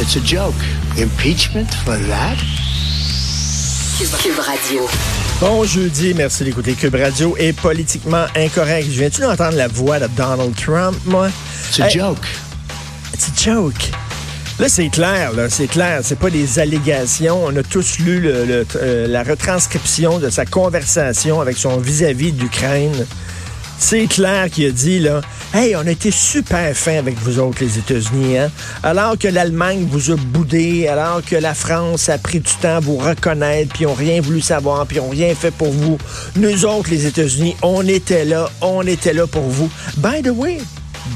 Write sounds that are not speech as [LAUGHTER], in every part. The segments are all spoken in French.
It's a joke. Impeachment for that? Cube Radio. Bon jeudi, merci d'écouter Cube Radio est politiquement incorrect. Je viens-tu d'entendre la voix de Donald Trump, moi? It's a Hey, joke. It's a joke. Là, c'est clair, là, c'est clair. C'est pas des allégations. On a tous lu le- le- euh, la retranscription de sa conversation avec son vis-à-vis d'Ukraine. C'est clair qu'il a dit, là, Hey, on a été super fin avec vous autres, les États-Unis, hein? Alors que l'Allemagne vous a boudé, alors que la France a pris du temps à vous reconnaître, puis ils ont rien voulu savoir, puis ils ont rien fait pour vous. Nous autres, les États-Unis, on était là, on était là pour vous. By the way,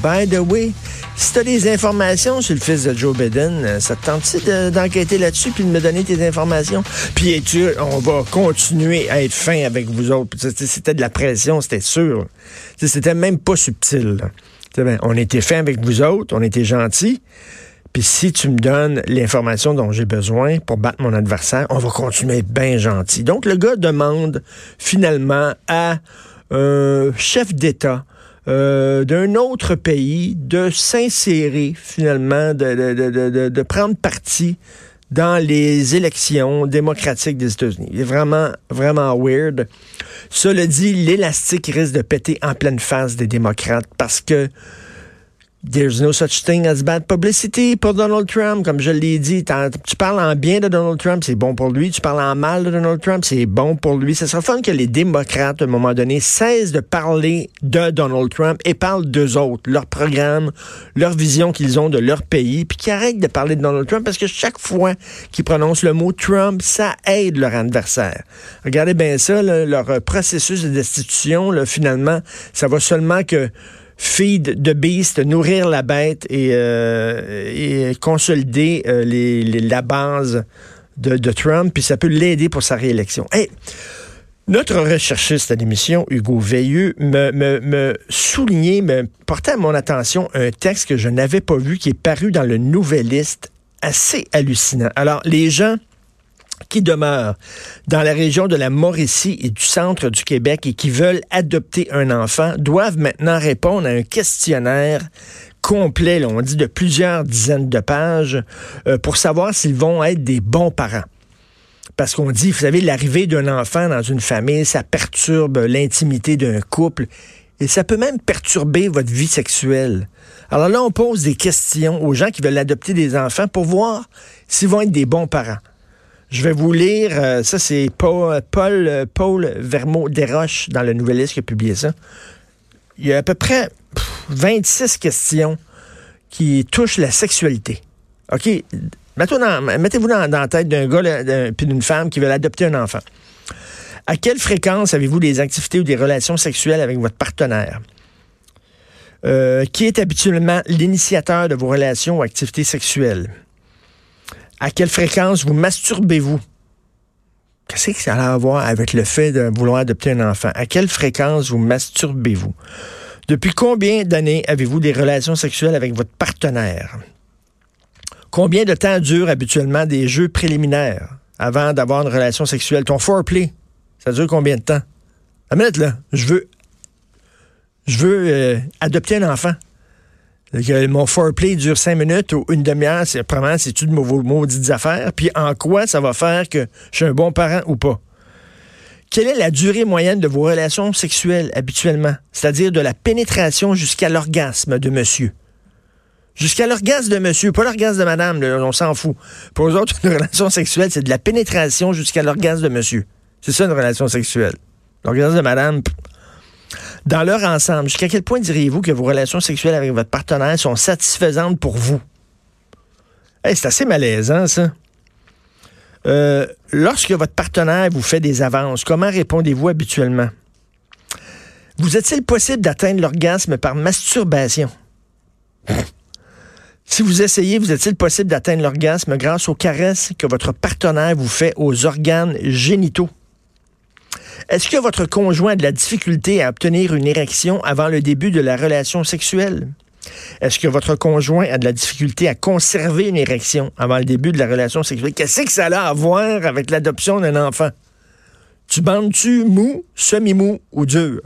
by the way, si t'as des informations sur le fils de Joe Biden, euh, ça te tente-tu de- d'enquêter là-dessus puis de me donner tes informations? Puis tu, on va continuer à être fin avec vous autres. C'était- de la pression, c'était sûr. Tu C'était même pas subtil. Tu ben, on était fin avec vous autres, on était gentils. Puis si tu me donnes l'information dont j'ai besoin pour battre mon adversaire, on va continuer à être bien gentil. Donc le gars demande finalement à un chef d'État euh, d'un autre pays de s'insérer finalement, de, de, prendre parti dans les élections démocratiques des États-Unis. Il vraiment, vraiment weird. Cela dit, l'élastique risque de péter en pleine face des démocrates parce que There's no such thing as bad publicity pour Donald Trump, comme je l'ai dit. Tu parles en bien de Donald Trump, c'est bon pour lui. Tu parles en mal de Donald Trump, c'est bon pour lui. Ça serait fun que les démocrates, à un moment donné, cessent de parler de Donald Trump et parlent d'eux autres, leur programme, leur vision qu'ils ont de leur pays, puis qu'ils arrêtent de parler de Donald Trump parce que chaque fois qu'ils prononcent le mot Trump, ça aide leur adversaire. Regardez bien ça, là, leur processus de destitution, là, finalement, ça va seulement que feed the beast, nourrir la bête et, euh, consolider euh, la base de, de Trump, puis ça peut l'aider pour sa réélection. Notre recherchiste à l'émission, Hugo Veilleux, me soulignait, me portait à mon attention un texte que je n'avais pas vu, qui est paru dans le Nouvelliste, assez hallucinant. Alors, les gens qui demeurent dans la région de la Mauricie et du centre du Québec et qui veulent adopter un enfant doivent maintenant répondre à un questionnaire complet, là, on dit de plusieurs dizaines de pages, euh, pour savoir s'ils vont être des bons parents. Parce qu'on dit, vous savez, l'arrivée d'un enfant dans une famille, ça perturbe l'intimité d'un couple et ça peut même perturber votre vie sexuelle. Alors là, on pose des questions aux gens qui veulent adopter des enfants pour voir s'ils vont être des bons parents. Je vais vous lire, euh, ça c'est Paul, Paul, Paul Vermeau Desroches dans le Nouvelliste qui a publié ça. Il y a à peu près pff, 26 questions qui touchent la sexualité. OK? Mettez-vous dans, dans, la tête d'un gars puis d'une femme qui veulent adopter un enfant. À quelle fréquence avez-vous des activités ou des relations sexuelles avec votre partenaire? Euh, qui est habituellement l'initiateur de vos relations ou activités sexuelles? À quelle fréquence vous masturbez-vous? Qu'est-ce que ça a à voir avec le fait de vouloir adopter un enfant? À quelle fréquence vous masturbez-vous? Depuis combien d'années avez-vous des relations sexuelles avec votre partenaire? Combien de temps durent habituellement des jeux préliminaires avant d'avoir une relation sexuelle? Ton foreplay, ça dure combien de temps? La minute, là, je veux, je veux euh, adopter un enfant. Mon foreplay dure cinq minutes ou une demi-heure, c'est probablement c'est-tu de vos maudites affaires, puis en quoi ça va faire que je suis un bon parent ou pas? Quelle est la durée moyenne de vos relations sexuelles habituellement? C'est-à-dire de la pénétration jusqu'à l'orgasme de monsieur. Jusqu'à l'orgasme de monsieur, pas l'orgasme de madame, on s'en fout. Pour eux autres, [LAUGHS] une relation sexuelle, c'est de la pénétration jusqu'à l'orgasme de monsieur. C'est ça une relation sexuelle. L'orgasme de madame. Dans leur ensemble, jusqu'à quel point diriez-vous que vos relations sexuelles avec votre partenaire sont satisfaisantes pour vous? C'est assez malaisant, ça. Euh, lorsque votre partenaire vous fait des avances, comment répondez-vous habituellement? Vous est-il possible d'atteindre l'orgasme par masturbation? Si vous essayez, vous est-il possible d'atteindre l'orgasme grâce aux caresses que votre partenaire vous fait aux organes génitaux? Est-ce que votre conjoint a de la difficulté à obtenir une érection avant le début de la relation sexuelle? Est-ce que votre conjoint a de la difficulté à conserver une érection avant le début de la relation sexuelle? Qu'est-ce que ça a à voir avec l'adoption d'un enfant? Tu bandes-tu mou, semi-mou ou dur?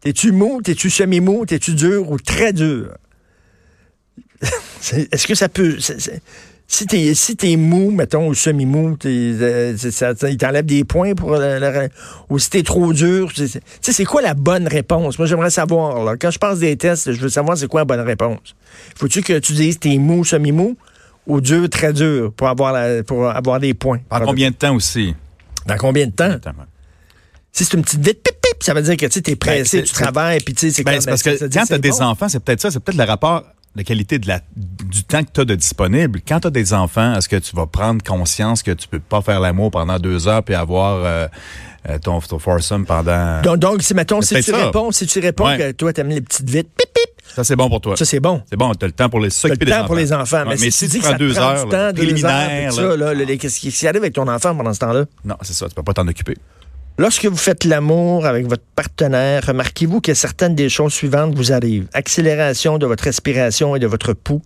T'es-tu mou, t'es-tu semi-mou, t'es-tu dur ou très dur? [LAUGHS] Est-ce que ça peut... Si t'es si es mou, mettons, ou semi-mou, euh, il t'enlève des points pour le, ou si t'es trop dur. Tu sais, c'est quoi la bonne réponse? Moi, j'aimerais savoir. Là, quand je passe des tests, je veux savoir c'est quoi la bonne réponse. Faut-tu que tu dises t'es mou, semi-mou, ou dur, très dur, pour avoir, la, pour avoir des points? En combien de temps aussi? Dans combien de temps? Si c'est une petite vite, pip, pip, ça veut dire que tu es ben, pressé, tu travailles, puis tu sais, c'est ben, parce ben, que quand tu as des enfants, c'est peut-être ça, c'est peut-être le rapport la qualité de la, temps que tu as de disponible. Quand tu as des enfants, est-ce que tu vas prendre conscience que tu peux pas faire l'amour pendant deux heures puis avoir euh, euh, ton, ton foursome pendant... Donc, donc si, mettons, si tu, réponds, si tu réponds que toi, tu aimes les petites vites, pip, pip. Ça, c'est bon pour toi. Ça, c'est bon. C'est bon, tu as le temps pour les s'occuper des enfants. pour les enfants. mais, si, tu, dis prends deux heures, temps, préliminaire... Qu'est-ce qui arrive avec ton enfant pendant ce temps-là? Non, c'est ça, tu peux pas t'en occuper. Lorsque vous faites l'amour avec votre partenaire, remarquez-vous que certaines des choses suivantes vous arrivent. Accélération de votre respiration et de votre pouls,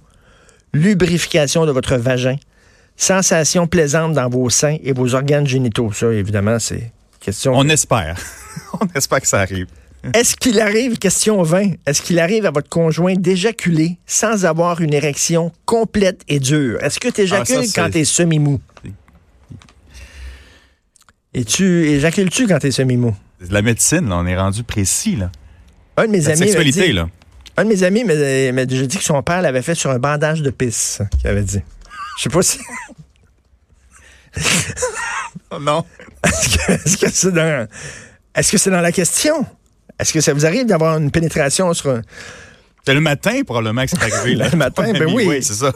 lubrification de votre vagin, sensation plaisante dans vos seins et vos organes génitaux. Ça, évidemment, c'est question... On espère. [LAUGHS] On espère que ça arrive. [LAUGHS] Est-ce qu'il arrive, question 20, est-ce qu'il arrive à votre conjoint d'éjaculer sans avoir une érection complète et dure? Est-ce que tu éjacules ah, quand tu es semi-mou? Et tu éjacules-tu quand t'es semi-mou? La médecine, là, on est rendu précis, là. Un de mes La amis. sexualité, là. Un de mes amis m'a déjà dit que son père l'avait fait sur un bandage de pisse, qu'il avait dit. Je sais pas si. oh [LAUGHS] non. Est-ce que c'est dans. Est-ce que c'est dans la question? Est-ce que ça vous arrive d'avoir une pénétration sur un. C'est le matin, probablement, que c'est arrivé. Là. [LAUGHS] le matin, ben oui. Oui, c'est ça.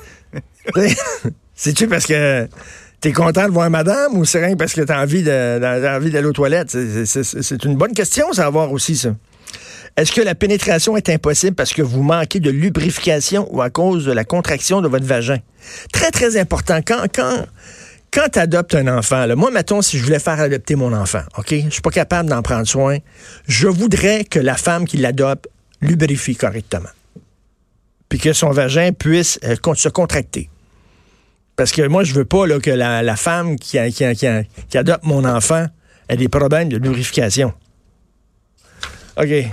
[LAUGHS] C'est-tu parce que T'es content de voir madame ou c'est rien parce que t'as envie d'aller aux toilettes? C'est une bonne question, ça à voir aussi, ça. Est-ce que la pénétration est impossible parce que vous manquez de lubrification ou à cause de la contraction de votre vagin? Très, très important. Quand, quand, quand tu adoptes un enfant, moi, mettons, si je voulais faire adopter mon enfant, OK? Je suis pas capable d'en prendre soin. Je voudrais que la femme qui l'adopte lubrifie correctement. Puis que son vagin puisse euh, se contracter. Parce que moi, je veux pas que la, femme qui, qui, adopte mon enfant ait des problèmes de lubrification. OK.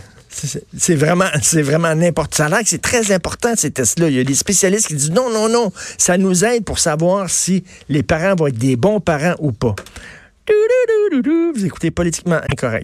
C'est vraiment, c'est vraiment n'importe. Ça a que c'est très important, ces tests-là. Il y a des spécialistes qui disent non, non, non. Ça nous aide pour savoir si les parents vont être des bons parents ou pas. Vous écoutez politiquement incorrect.